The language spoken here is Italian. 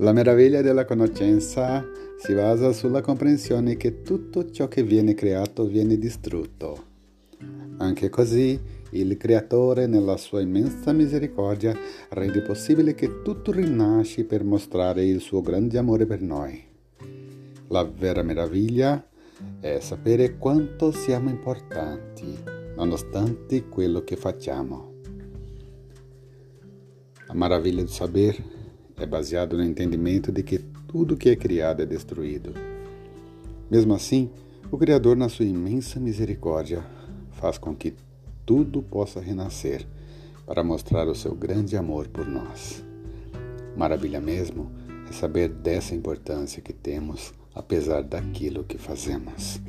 La meraviglia della conoscenza si basa sulla comprensione che tutto ciò che viene creato viene distrutto. Anche così, il Creatore, nella sua immensa misericordia, rende possibile che tutto rinasci per mostrare il suo grande amore per noi. La vera meraviglia è sapere quanto siamo importanti, nonostante quello che facciamo. A maravilha do saber é baseado no entendimento de que tudo que é criado é destruído. Mesmo assim, o Criador, na sua imensa misericórdia, faz com que tudo possa renascer para mostrar o seu grande amor por nós. Maravilha mesmo é saber dessa importância que temos, apesar daquilo que fazemos.